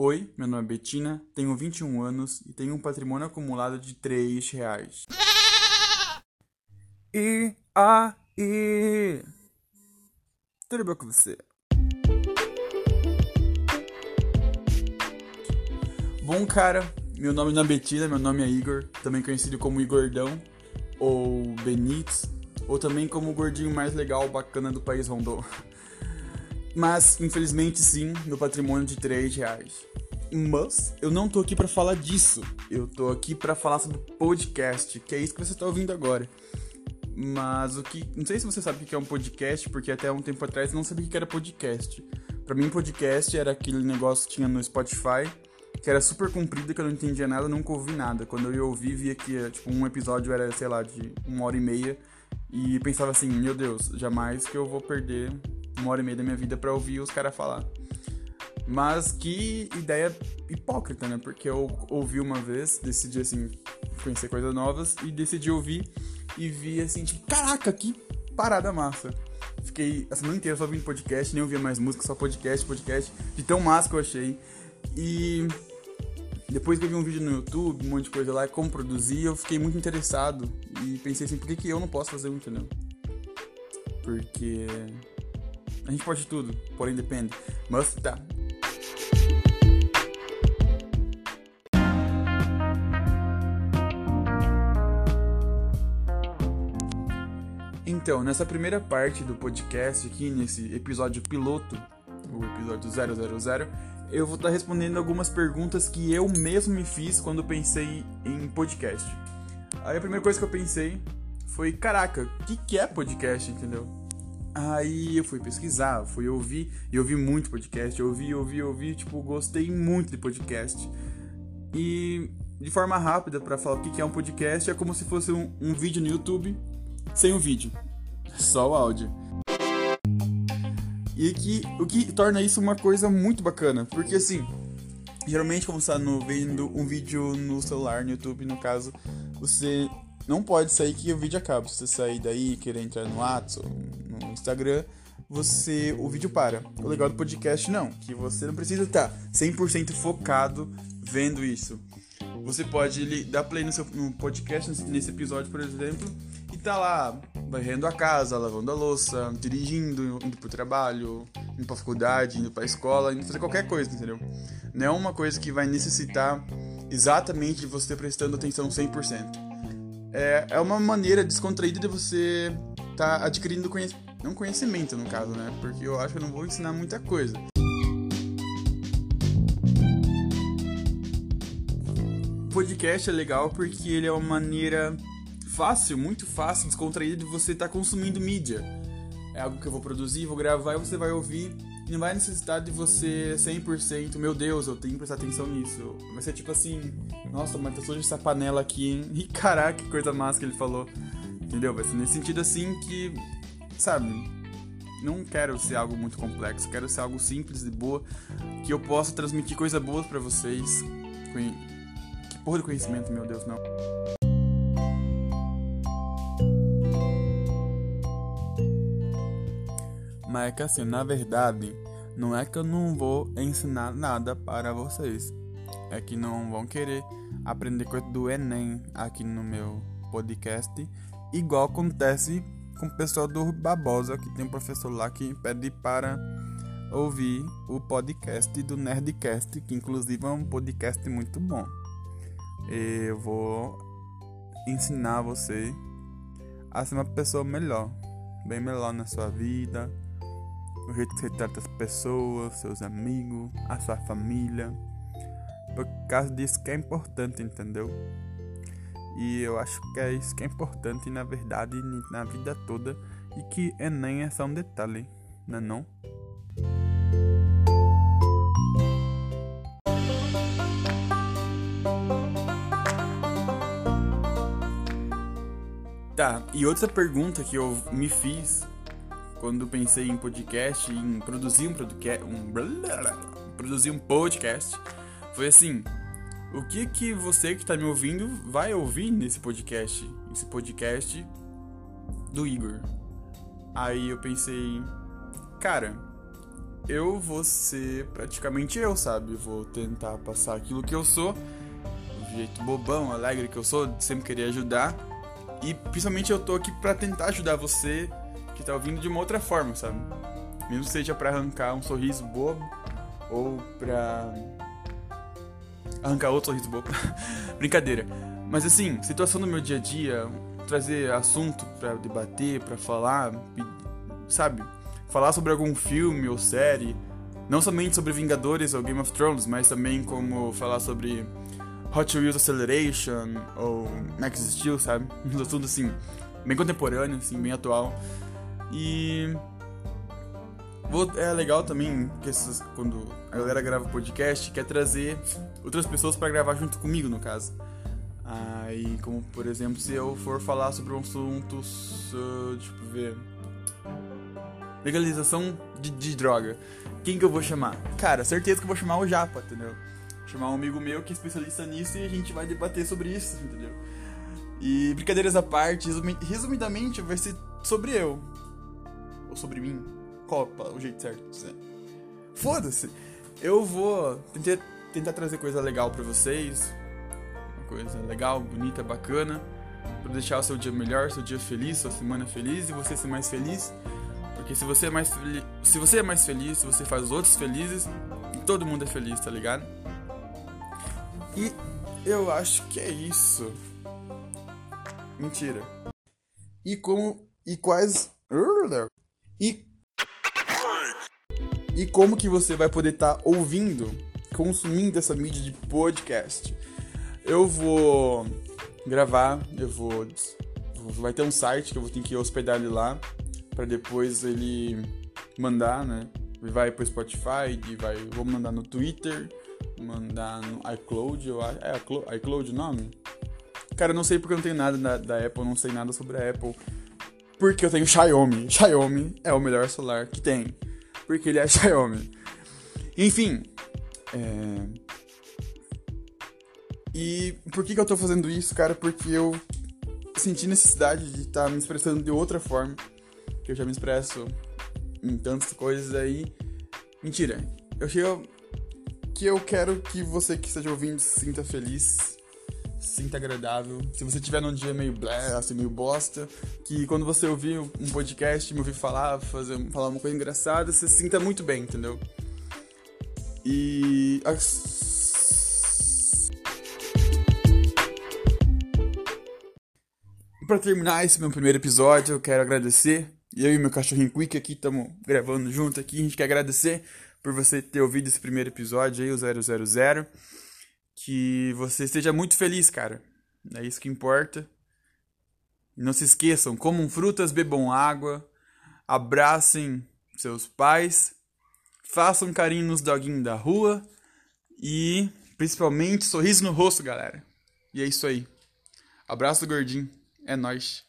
Oi, meu nome é Betina, tenho 21 anos e tenho um patrimônio acumulado de 3 reais. E aí? Tudo bem com você? Bom, cara, meu nome não é Betina, meu nome é Igor, também conhecido como Igordão, ou Benítez, ou também como o gordinho mais legal, bacana do país Rondô. Mas, infelizmente, sim, meu patrimônio de 3 reais. Mas eu não tô aqui para falar disso. Eu tô aqui para falar sobre podcast, que é isso que você tá ouvindo agora. Mas o que. Não sei se você sabe o que é um podcast, porque até um tempo atrás eu não sabia o que era podcast. Para mim, podcast era aquele negócio que tinha no Spotify, que era super comprido, que eu não entendia nada, nunca ouvi nada. Quando eu ouvi, via que tipo, um episódio era, sei lá, de uma hora e meia. E pensava assim, meu Deus, jamais que eu vou perder uma hora e meia da minha vida para ouvir os caras falar. Mas que ideia hipócrita, né? Porque eu ouvi uma vez, decidi assim, conhecer coisas novas e decidi ouvir e vi assim, tipo, caraca, que parada massa. Fiquei a semana inteira só ouvindo podcast, nem ouvia mais música, só podcast, podcast, de tão massa que eu achei. E depois que eu vi um vídeo no YouTube, um monte de coisa lá, como produzir, eu fiquei muito interessado e pensei assim, por que, que eu não posso fazer um, entendeu? Porque a gente pode tudo, porém depende. Mas tá. Então, nessa primeira parte do podcast aqui, nesse episódio piloto, o episódio 000, eu vou estar respondendo algumas perguntas que eu mesmo me fiz quando pensei em podcast. Aí a primeira coisa que eu pensei foi, caraca, o que, que é podcast, entendeu? Aí eu fui pesquisar, fui ouvir, e ouvi muito podcast, ouvi, ouvi, ouvi, tipo, gostei muito de podcast. E de forma rápida para falar o que é um podcast, é como se fosse um, um vídeo no YouTube sem o vídeo, só o áudio. E que, o que torna isso uma coisa muito bacana, porque assim, geralmente quando você está vendo um vídeo no celular, no YouTube no caso, você não pode sair que o vídeo acaba. Se você sair daí querer entrar no WhatsApp Instagram, você o vídeo para. O legal do podcast não, que você não precisa estar 100% focado vendo isso. Você pode dar play no, seu, no podcast, nesse episódio, por exemplo, e tá lá varrendo a casa, lavando a louça, dirigindo, indo pro trabalho, indo pra faculdade, indo pra escola, indo fazer qualquer coisa, entendeu? Não é uma coisa que vai necessitar exatamente de você prestando atenção 100% é, é uma maneira descontraída de você estar tá adquirindo conhecimento. Não conhecimento, no caso, né? Porque eu acho que eu não vou ensinar muita coisa. Podcast é legal porque ele é uma maneira fácil, muito fácil, descontraída de você estar tá consumindo mídia. É algo que eu vou produzir, vou gravar e você vai ouvir e não vai necessitar de você 100%, meu Deus, eu tenho que prestar atenção nisso. Vai ser tipo assim, nossa, mas tá suja essa panela aqui, hein? E caraca, que coisa massa que ele falou. Entendeu? Vai ser nesse sentido assim que, sabe, não quero ser algo muito complexo, quero ser algo simples e boa, que eu possa transmitir coisas boas para vocês. Que porra de conhecimento, meu Deus, não. Mas é que assim, na verdade, não é que eu não vou ensinar nada para vocês. É que não vão querer aprender coisa do Enem aqui no meu podcast. Igual acontece com o pessoal do Babosa, que tem um professor lá que pede para ouvir o podcast do Nerdcast, que inclusive é um podcast muito bom. Eu vou ensinar você a ser uma pessoa melhor, bem melhor na sua vida o jeito que você trata as pessoas, seus amigos, a sua família. Por causa disso que é importante, entendeu? E eu acho que é isso que é importante na verdade na vida toda e que Enem é só um detalhe, não é não? Tá, e outra pergunta que eu me fiz quando pensei em podcast, em produzir um podcast, um, produzir um podcast, foi assim: o que que você que está me ouvindo vai ouvir nesse podcast? Esse podcast do Igor. Aí eu pensei, cara, eu vou ser praticamente eu, sabe? Vou tentar passar aquilo que eu sou, o jeito bobão, alegre que eu sou, de sempre querer ajudar. E principalmente eu tô aqui para tentar ajudar você que tá ouvindo de uma outra forma, sabe? Mesmo seja para arrancar um sorriso bobo ou pra arrancar outro sorriso bobo. Brincadeira. Mas assim, situação do meu dia a dia, trazer assunto para debater, para falar, sabe? Falar sobre algum filme ou série, não somente sobre Vingadores ou Game of Thrones, mas também como falar sobre Hot Wheels Acceleration ou Max Steel, sabe? Tudo assim, bem contemporâneo, assim, bem atual. E é legal também que essas, quando a galera grava podcast, quer trazer outras pessoas para gravar junto comigo, no caso. Aí, como por exemplo, se eu for falar sobre um assunto, uh, ver, legalização de, de, droga, quem que eu vou chamar? Cara, certeza que eu vou chamar o Japa, entendeu? chamar um amigo meu que é especialista nisso e a gente vai debater sobre isso, entendeu? E brincadeiras à parte, resumidamente vai ser sobre eu. Ou sobre mim. É o jeito certo de dizer? Foda-se! Eu vou tentar, tentar trazer coisa legal para vocês. Uma coisa legal, bonita, bacana. Pra deixar o seu dia melhor, seu dia feliz, sua semana feliz e você ser mais feliz. Porque se você é mais, se você é mais feliz, você faz os outros felizes, todo mundo é feliz, tá ligado? E eu acho que é isso. Mentira. E como. E quais. E. E como que você vai poder estar tá ouvindo, consumindo essa mídia de podcast? Eu vou gravar, eu vou. Vai ter um site que eu vou ter que hospedar ele lá. para depois ele mandar, né? Vai pro Spotify, e vai, vou mandar no Twitter mandar no iCloud, eu acho. É iCloud o nome? Cara, eu não sei porque eu não tenho nada da, da Apple, não sei nada sobre a Apple. Porque eu tenho Xiaomi. Xiaomi é o melhor celular que tem. Porque ele é Xiaomi. Enfim. É... E por que, que eu tô fazendo isso, cara? Porque eu senti necessidade de estar tá me expressando de outra forma. Que eu já me expresso em tantas coisas aí. Mentira. Eu que eu quero que você que esteja ouvindo se sinta feliz, sinta agradável. Se você tiver num dia meio blé, assim, meio bosta, que quando você ouvir um podcast, me ouvir falar, fazer, falar uma coisa engraçada, você sinta muito bem, entendeu? E. Para terminar esse meu primeiro episódio, eu quero agradecer. Eu e meu cachorrinho Quick aqui estamos gravando junto aqui. A gente quer agradecer por você ter ouvido esse primeiro episódio aí, o 000. Que você esteja muito feliz, cara. É isso que importa. Não se esqueçam, comam frutas, bebam água, abracem seus pais, façam carinho nos doguinhos da rua e, principalmente, sorriso no rosto, galera. E é isso aí. Abraço gordinho. É nóis.